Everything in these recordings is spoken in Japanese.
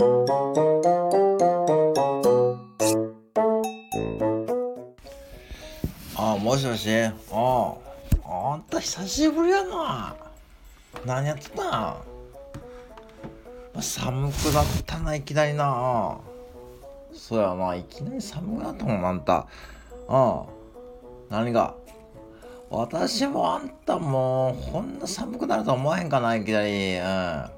あもしもし。ああんた久しぶりやな。何やってたん？寒くなったないきなりな。そうやないきなり寒くなったもんあんた。うん何が？私もあんたもうこんな寒くなると思わへんかないきなり。うん。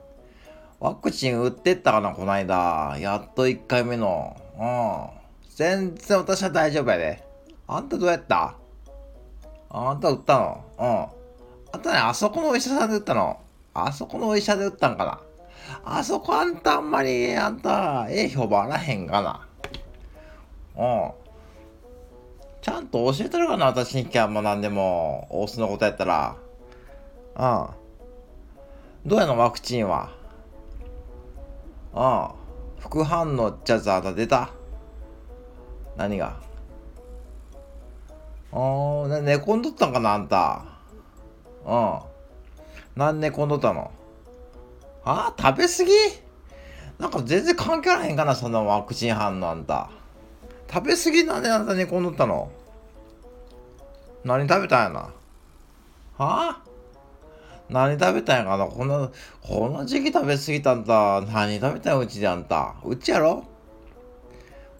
ワクチン打ってったかなこないだ。やっと1回目の。うん。全然私は大丈夫やで。あんたどうやった？あんた打ったの？うん。あんたね、あそこのお医者さんで打ったの。あそこのお医者で打ったんかな。あそこあんたあんまり、あんた、ええ評判あらへんかな。うん。ちゃんと教えてるかな私に聞きゃもう何でも、大須のことやったら。うん。どうやのワクチンは？うん。副反応っちゃつあんた出た何が？ああ、寝込んどったんかな、あんた。うん。何寝込んどったの？ああ食べ過ぎ？なんか全然関係あらへんかな、そんなワクチン反応あんた。食べ過ぎなんであんた寝込んどったの？何食べたんやな？はあ何食べたんやかなこの、この時期食べ過ぎたんだ。何食べたんうちであんた。うちやろ？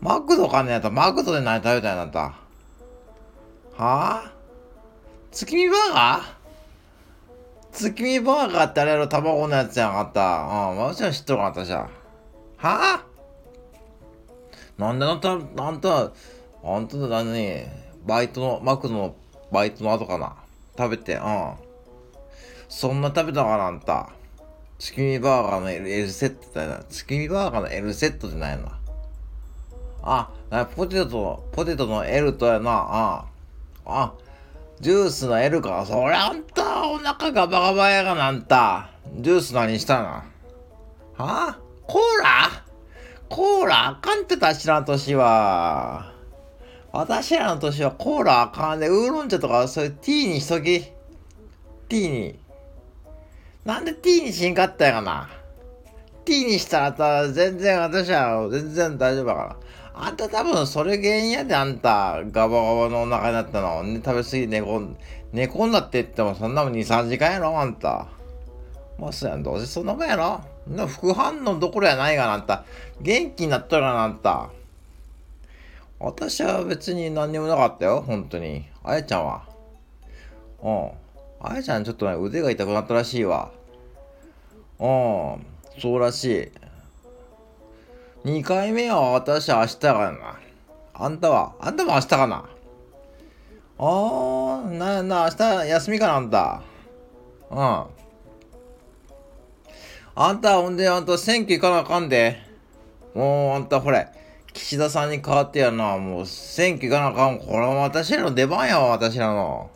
マクドかねやったマクドで何食べたんやあんた。はあ？月見バーガー？月見バーガーってあれやろ卵のやつやなかった。うん、もちろん知っとるかったじゃん。はあ？なんであんた、あんた、あんた何？バイトの、マクドのバイトの後かな？食べて、うん。そんな食べたかなあんた。月見バーガーの L, L セットだよな。月見バーガーの L セットじゃないな。あ、ポテト、ポテトの L とやな、ああ、ジュースの L か。そりゃあんた、お腹ガバガバやがな、あんた。ジュース何したな。は？あコーラ？コーラ？あかんってたしらん年は。私らの年はコーラあかんで、ウーロン茶とかそういうティーにしとき。ティーに。なんでティーにしんかったんやがな。ティーにしたらた全然私は全然大丈夫だから。あんた多分それ原因やで、あんた。ガバガバのお腹になったの。ね、食べ過ぎ寝込ん、寝込んだって言ってもそんなもん2、3時間やろ、あんた。まあ、そやん、どうせそんなもんやろ。副反応どころやないがな、あんた。元気になっとるかな、あんた。私は別に何にもなかったよ、本当に。あやちゃんは。うん。あやちゃんちょっとね、腕が痛くなったらしいわ。うん。そうらしい。2回目は私明日かな。あんたはあんたも明日かな。あー、な、な、明日休みかな、あんた。うん。あんた、ほんで、あんた選挙行かなあかんで。もう、あんた、ほれ、岸田さんに代わってやな、もう、選挙行かなあかん。これは私らの出番やわ、私らの。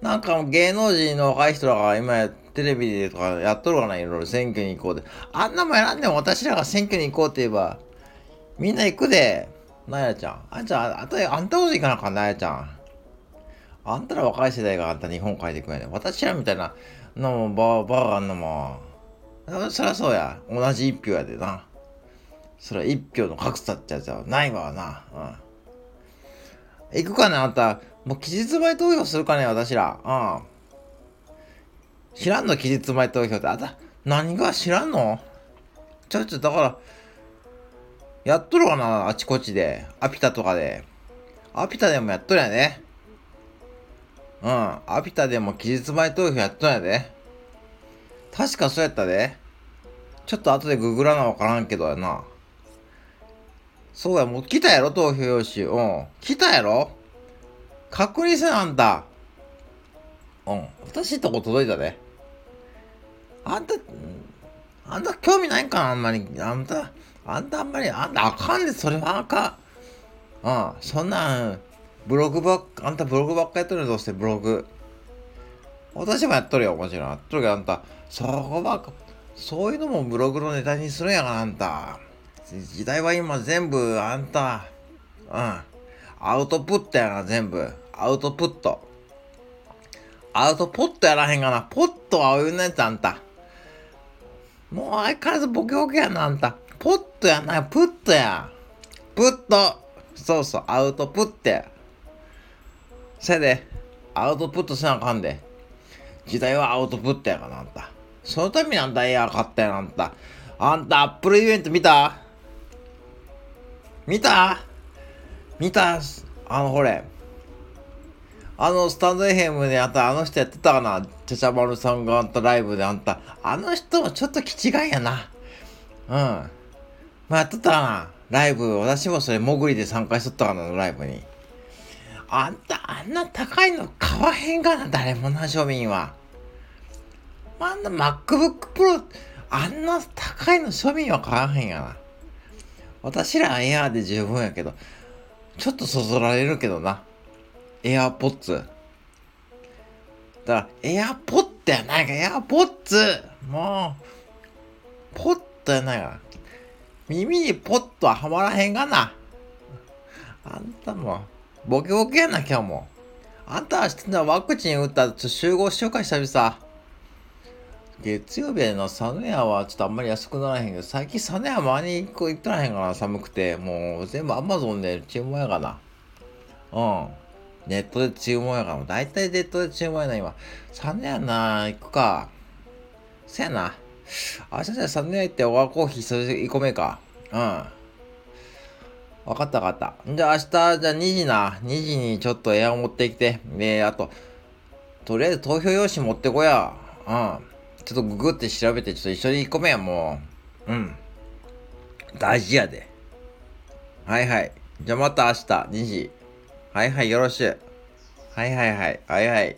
なんか芸能人の若い人らが今やテレビでとかやっとるかないろいろ選挙に行こうで。あんなもん選んでも私らが選挙に行こうって言えば、みんな行くで。なやちゃん。あんちゃん、あとあんたこそ行かなあかんなやちゃん。あんたら若い世代があんた日本帰ってくんやね私らみたいな、のもバーバーがあんのも、そりゃそうや。同じ一票やでな。それは一票の格差ってやつはないわな。うん。行くかねあんた。もう期日前投票するかね私ら。うん。知らんの期日前投票って。あた、何が知らんの？ちょ、ちょ、だから、やっとるかなあちこちで。アピタとかで。アピタでもやっとるやね。うん。アピタでも期日前投票やっとるやで。確かそうやったで。ちょっと後でググらなわからんけどやな。そうや、もう来たやろ投票用紙。うん。来たやろ確認せなあんた。うん。私とこ届いたで。あんた、あんた興味ないんかあんまり。あんた、あんたあんまり、あんたあかんで、それはあかん。うん。そんなん、ブログばっか、あんたブログばっかやっとるよ、どうしてブログ。私もやっとるよ、もちろん。やっとるけど、あんた、そこばっか、そういうのもブログのネタにするんやがな、あんた。時代は今全部、あんた、うん。アウトプットやな、全部。アウトプット。アウトポットやらへんがな。ポットはお湯のやつあんた。もう相変わらずボケボケやな、あんた。ポットやな、プットや。プット。そうそう、アウトプットや。せやで、アウトプットせなあかんで。時代はアウトプットやからあんた。そのためにあんたエア買ったやん、あんた。あんた、アップルイベント見た？見た？見た？あの、ほれ。あの、スタンドエヘムであんた、あの人やってたかな？ちゃちゃまるさんがあんたライブであんた。あの人もちょっと気違いやな。うん。まあ、やっとったかな？ライブ。私もそれ、潜りで参加しとったかな？ライブに。あんた、あんな高いの買わへんがな、誰もな、庶民は。あんな MacBook Pro、あんな高いの庶民は買わへんがな。私らエアーで十分やけど、ちょっとそそられるけどな。エアポッツ。だから、エアポットやないか、エアポッツもう、ポットやないか。耳にポットははまらへんがな。あんたも、ボケボケやな、今日も。あんたは知ってんだワクチン打ったら集合しようか、久々。月曜日のサヌヤはちょっとあんまり安くならへんけど、最近サヌヤ周りに行行ってらへんかな、寒くて。もう全部アマゾンで注文やかな。うん。ネットで注文やから、だいたいネットで注文やな、今。サヌヤな、行くか。せやな。明日じゃあサヌヤ行ってオアコーヒーそれ1個目か。うん。わかったわかった。じゃあ明日、じゃあ2時な。2時にちょっとエアを持ってきて。で、あと、とりあえず投票用紙持ってこや。うん。ちょっとググって調べて、ちょっと一緒に1個目や、もう。うん。大事やで。はいはい。じゃあまた明日、2時。はいはい、よろしゅ。はいはいはい。はいはい。